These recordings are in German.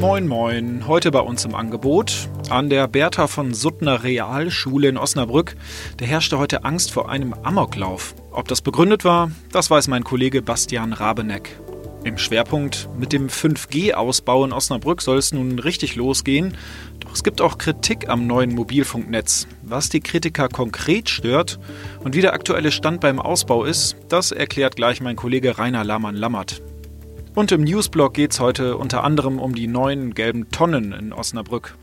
Moin Moin, heute bei uns im Angebot an der Bertha von Suttner Realschule in Osnabrück. Da herrschte heute Angst vor einem Amoklauf. Ob das begründet war, das weiß mein Kollege Bastian Rabeneck. Im Schwerpunkt mit dem 5G-Ausbau in Osnabrück soll es nun richtig losgehen. Doch es gibt auch Kritik am neuen Mobilfunknetz. Was die Kritiker konkret stört und wie der aktuelle Stand beim Ausbau ist, das erklärt gleich mein Kollege Rainer Lamann-Lammert. Und im Newsblog geht es heute unter anderem um die neuen gelben Tonnen in Osnabrück.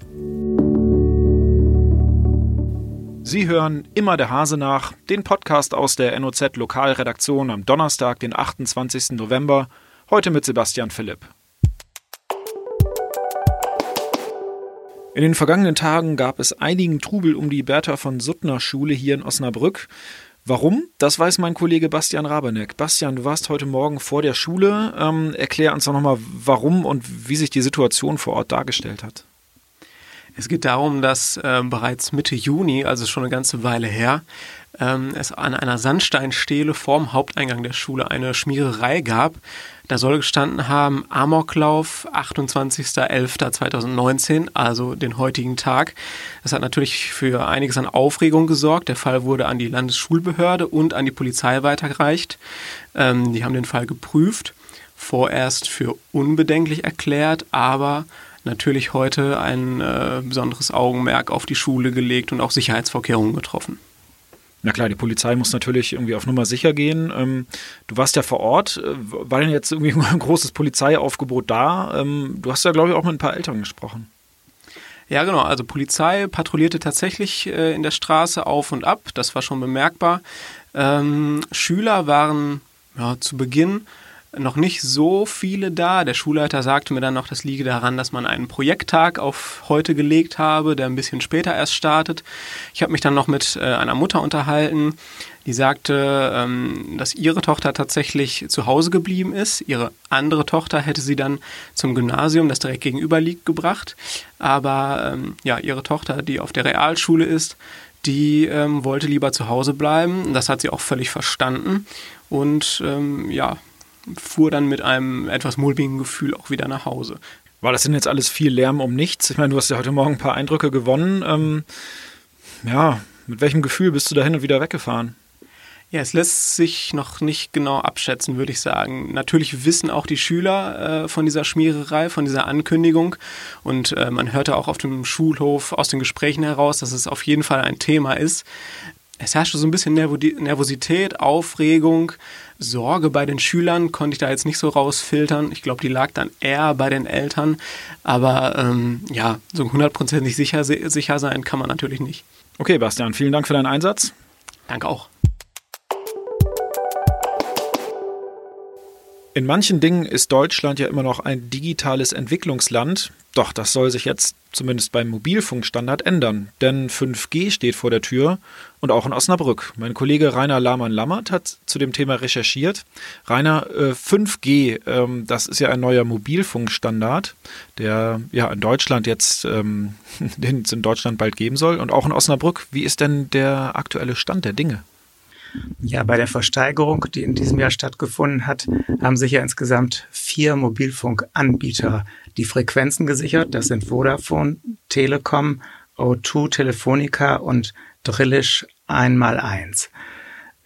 Sie hören immer der Hase nach, den Podcast aus der NOZ Lokalredaktion am Donnerstag, den 28. November Heute mit Sebastian Philipp. In den vergangenen Tagen gab es einigen Trubel um die Bertha von Suttner Schule hier in Osnabrück. Warum? Das weiß mein Kollege Bastian Rabeneck. Bastian, du warst heute Morgen vor der Schule. Ähm, erklär uns doch nochmal, warum und wie sich die Situation vor Ort dargestellt hat. Es geht darum, dass äh, bereits Mitte Juni, also schon eine ganze Weile her, ähm, es an einer Sandsteinstele vorm Haupteingang der Schule eine Schmiererei gab. Da soll gestanden haben Amoklauf 28.11.2019, also den heutigen Tag. Das hat natürlich für einiges an Aufregung gesorgt. Der Fall wurde an die Landesschulbehörde und an die Polizei weitergereicht. Ähm, die haben den Fall geprüft, vorerst für unbedenklich erklärt, aber natürlich heute ein äh, besonderes Augenmerk auf die Schule gelegt und auch Sicherheitsvorkehrungen getroffen. Na klar, die Polizei muss natürlich irgendwie auf Nummer sicher gehen. Ähm, du warst ja vor Ort. Äh, war denn jetzt irgendwie ein großes Polizeiaufgebot da? Ähm, du hast ja, glaube ich, auch mit ein paar Eltern gesprochen. Ja, genau. Also Polizei patrouillierte tatsächlich äh, in der Straße auf und ab. Das war schon bemerkbar. Ähm, Schüler waren ja, zu Beginn noch nicht so viele da. Der Schulleiter sagte mir dann noch, das liege daran, dass man einen Projekttag auf heute gelegt habe, der ein bisschen später erst startet. Ich habe mich dann noch mit äh, einer Mutter unterhalten, die sagte, ähm, dass ihre Tochter tatsächlich zu Hause geblieben ist. Ihre andere Tochter hätte sie dann zum Gymnasium, das direkt gegenüber liegt, gebracht. Aber ähm, ja, ihre Tochter, die auf der Realschule ist, die ähm, wollte lieber zu Hause bleiben. Das hat sie auch völlig verstanden. Und ähm, ja, fuhr dann mit einem etwas mulmigen Gefühl auch wieder nach Hause. War das denn jetzt alles viel Lärm um nichts? Ich meine, du hast ja heute Morgen ein paar Eindrücke gewonnen. Ähm, ja, mit welchem Gefühl bist du da hin und wieder weggefahren? Ja, es lässt sich noch nicht genau abschätzen, würde ich sagen. Natürlich wissen auch die Schüler äh, von dieser Schmiererei, von dieser Ankündigung. Und äh, man hörte auch auf dem Schulhof aus den Gesprächen heraus, dass es auf jeden Fall ein Thema ist. Es herrschte so ein bisschen Nervosität, Aufregung. Sorge bei den Schülern konnte ich da jetzt nicht so rausfiltern. Ich glaube, die lag dann eher bei den Eltern. Aber ähm, ja, so hundertprozentig sicher, sicher sein kann man natürlich nicht. Okay, Bastian, vielen Dank für deinen Einsatz. Danke auch. In manchen Dingen ist Deutschland ja immer noch ein digitales Entwicklungsland, doch das soll sich jetzt zumindest beim Mobilfunkstandard ändern, denn 5G steht vor der Tür und auch in Osnabrück. Mein Kollege Rainer Lahmann-Lammert hat zu dem Thema recherchiert. Rainer, äh, 5G, ähm, das ist ja ein neuer Mobilfunkstandard, der ja in Deutschland jetzt, ähm, den es in Deutschland bald geben soll und auch in Osnabrück. Wie ist denn der aktuelle Stand der Dinge? Ja, bei der Versteigerung, die in diesem Jahr stattgefunden hat, haben sich ja insgesamt vier Mobilfunkanbieter die Frequenzen gesichert. Das sind Vodafone, Telekom, O2, Telefonica und Drillisch einmal eins.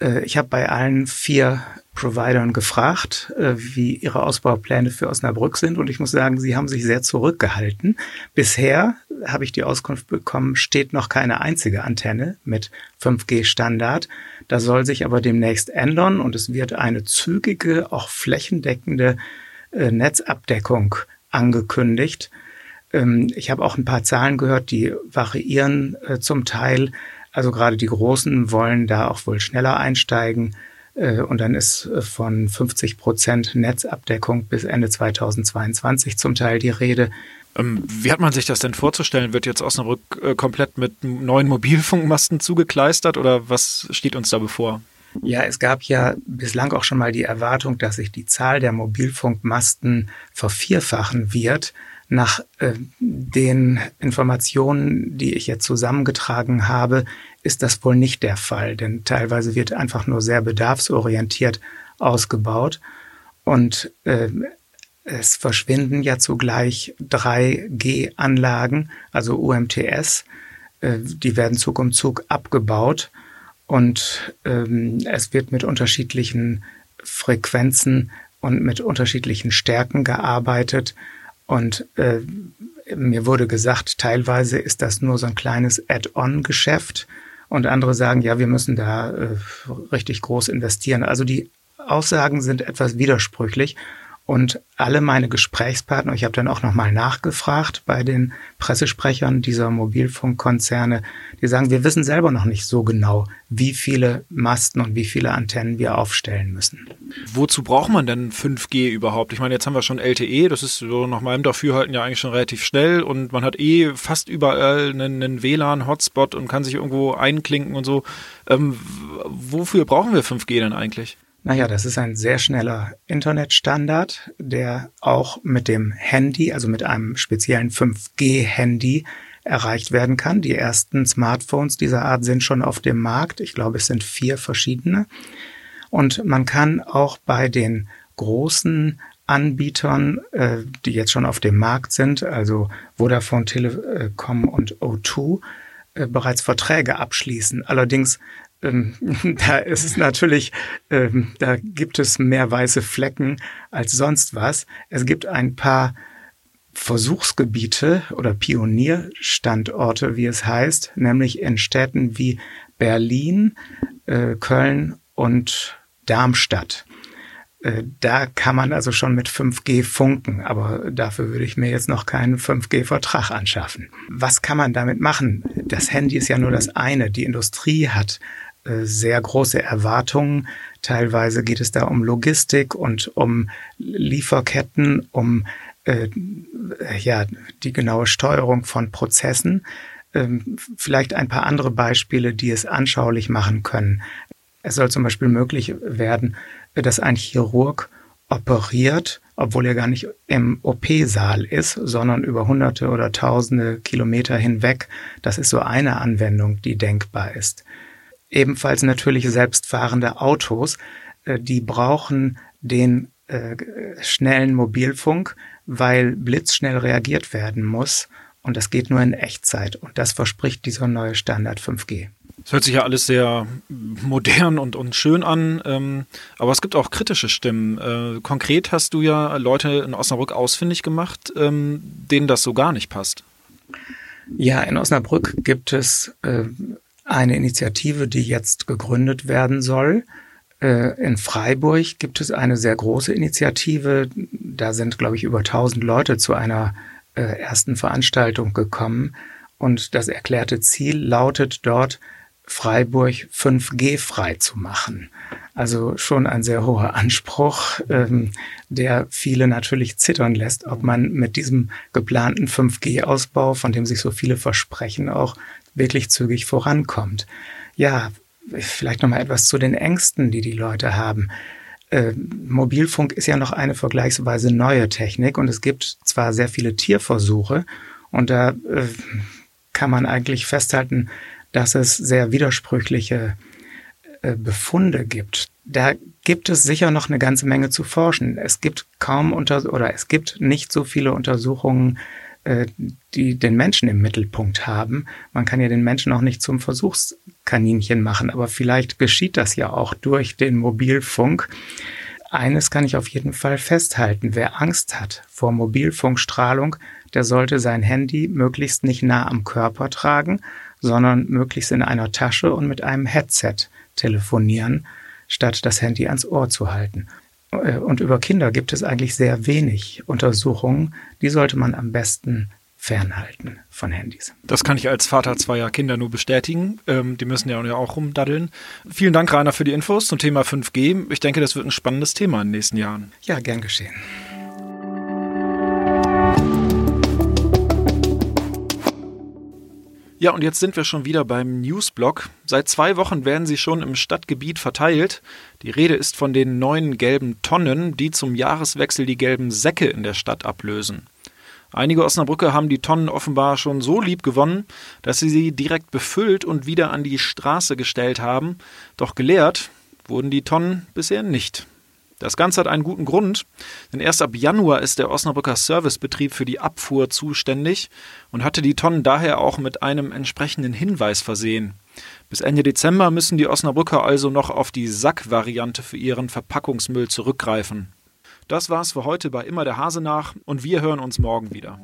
Äh, ich habe bei allen vier Providern gefragt, äh, wie ihre Ausbaupläne für Osnabrück sind und ich muss sagen, sie haben sich sehr zurückgehalten. Bisher habe ich die Auskunft bekommen, steht noch keine einzige Antenne mit 5G-Standard. Das soll sich aber demnächst ändern und es wird eine zügige, auch flächendeckende äh, Netzabdeckung angekündigt. Ähm, ich habe auch ein paar Zahlen gehört, die variieren äh, zum Teil. Also gerade die Großen wollen da auch wohl schneller einsteigen. Äh, und dann ist äh, von 50 Prozent Netzabdeckung bis Ende 2022 zum Teil die Rede. Ähm, wie hat man sich das denn vorzustellen? Wird jetzt Osnabrück äh, komplett mit neuen Mobilfunkmasten zugekleistert oder was steht uns da bevor? Ja, es gab ja bislang auch schon mal die Erwartung, dass sich die Zahl der Mobilfunkmasten vervierfachen wird. Nach äh, den Informationen, die ich jetzt zusammengetragen habe, ist das wohl nicht der Fall, denn teilweise wird einfach nur sehr bedarfsorientiert ausgebaut. Und äh, es verschwinden ja zugleich 3G-Anlagen, also UMTS. Äh, die werden Zug um Zug abgebaut und ähm, es wird mit unterschiedlichen Frequenzen und mit unterschiedlichen Stärken gearbeitet. Und äh, mir wurde gesagt, teilweise ist das nur so ein kleines Add-on-Geschäft. Und andere sagen, ja, wir müssen da äh, richtig groß investieren. Also die Aussagen sind etwas widersprüchlich. Und alle meine Gesprächspartner, ich habe dann auch nochmal nachgefragt bei den Pressesprechern dieser Mobilfunkkonzerne, die sagen, wir wissen selber noch nicht so genau, wie viele Masten und wie viele Antennen wir aufstellen müssen. Wozu braucht man denn 5G überhaupt? Ich meine, jetzt haben wir schon LTE, das ist so nach meinem Dafürhalten ja eigentlich schon relativ schnell und man hat eh fast überall einen, einen WLAN-Hotspot und kann sich irgendwo einklinken und so. Ähm, wofür brauchen wir 5G denn eigentlich? Naja, das ist ein sehr schneller Internetstandard, der auch mit dem Handy, also mit einem speziellen 5G-Handy erreicht werden kann. Die ersten Smartphones dieser Art sind schon auf dem Markt. Ich glaube, es sind vier verschiedene. Und man kann auch bei den großen Anbietern, äh, die jetzt schon auf dem Markt sind, also Vodafone, Telekom und O2, äh, bereits Verträge abschließen. Allerdings ähm, da ist es natürlich, ähm, da gibt es mehr weiße Flecken als sonst was. Es gibt ein paar Versuchsgebiete oder Pionierstandorte, wie es heißt, nämlich in Städten wie Berlin, äh, Köln und Darmstadt. Äh, da kann man also schon mit 5G funken, aber dafür würde ich mir jetzt noch keinen 5G-Vertrag anschaffen. Was kann man damit machen? Das Handy ist ja nur das eine. Die Industrie hat sehr große Erwartungen. Teilweise geht es da um Logistik und um Lieferketten, um äh, ja die genaue Steuerung von Prozessen. Ähm, vielleicht ein paar andere Beispiele, die es anschaulich machen können. Es soll zum Beispiel möglich werden, dass ein Chirurg operiert, obwohl er gar nicht im OP-Saal ist, sondern über hunderte oder tausende Kilometer hinweg. Das ist so eine Anwendung, die denkbar ist. Ebenfalls natürlich selbstfahrende Autos, äh, die brauchen den äh, schnellen Mobilfunk, weil blitzschnell reagiert werden muss. Und das geht nur in Echtzeit. Und das verspricht dieser neue Standard 5G. Es hört sich ja alles sehr modern und, und schön an, ähm, aber es gibt auch kritische Stimmen. Äh, konkret hast du ja Leute in Osnabrück ausfindig gemacht, ähm, denen das so gar nicht passt. Ja, in Osnabrück gibt es äh, eine Initiative, die jetzt gegründet werden soll. Äh, in Freiburg gibt es eine sehr große Initiative. Da sind, glaube ich, über 1000 Leute zu einer äh, ersten Veranstaltung gekommen. Und das erklärte Ziel lautet dort, Freiburg 5G frei zu machen. Also schon ein sehr hoher Anspruch, ähm, der viele natürlich zittern lässt, ob man mit diesem geplanten 5G-Ausbau, von dem sich so viele versprechen, auch wirklich zügig vorankommt. Ja, vielleicht noch mal etwas zu den Ängsten, die die Leute haben. Äh, Mobilfunk ist ja noch eine vergleichsweise neue Technik und es gibt zwar sehr viele Tierversuche und da äh, kann man eigentlich festhalten, dass es sehr widersprüchliche äh, Befunde gibt. Da gibt es sicher noch eine ganze Menge zu forschen. Es gibt kaum unter oder es gibt nicht so viele Untersuchungen äh, die den Menschen im Mittelpunkt haben. Man kann ja den Menschen auch nicht zum Versuchskaninchen machen, aber vielleicht geschieht das ja auch durch den Mobilfunk. Eines kann ich auf jeden Fall festhalten. Wer Angst hat vor Mobilfunkstrahlung, der sollte sein Handy möglichst nicht nah am Körper tragen, sondern möglichst in einer Tasche und mit einem Headset telefonieren, statt das Handy ans Ohr zu halten. Äh, und über Kinder gibt es eigentlich sehr wenig Untersuchungen. Die sollte man am besten fernhalten von Handys. Das kann ich als Vater zweier Kinder nur bestätigen. Ähm, die müssen ja auch rumdaddeln. Vielen Dank, Rainer, für die Infos zum Thema 5G. Ich denke, das wird ein spannendes Thema in den nächsten Jahren. Ja, gern geschehen. Ja, und jetzt sind wir schon wieder beim Newsblog. Seit zwei Wochen werden sie schon im Stadtgebiet verteilt. Die Rede ist von den neuen gelben Tonnen, die zum Jahreswechsel die gelben Säcke in der Stadt ablösen. Einige Osnabrücker haben die Tonnen offenbar schon so lieb gewonnen, dass sie sie direkt befüllt und wieder an die Straße gestellt haben. Doch geleert wurden die Tonnen bisher nicht. Das Ganze hat einen guten Grund, denn erst ab Januar ist der Osnabrücker Servicebetrieb für die Abfuhr zuständig und hatte die Tonnen daher auch mit einem entsprechenden Hinweis versehen. Bis Ende Dezember müssen die Osnabrücker also noch auf die Sackvariante für ihren Verpackungsmüll zurückgreifen. Das war's für heute bei Immer der Hase nach und wir hören uns morgen wieder.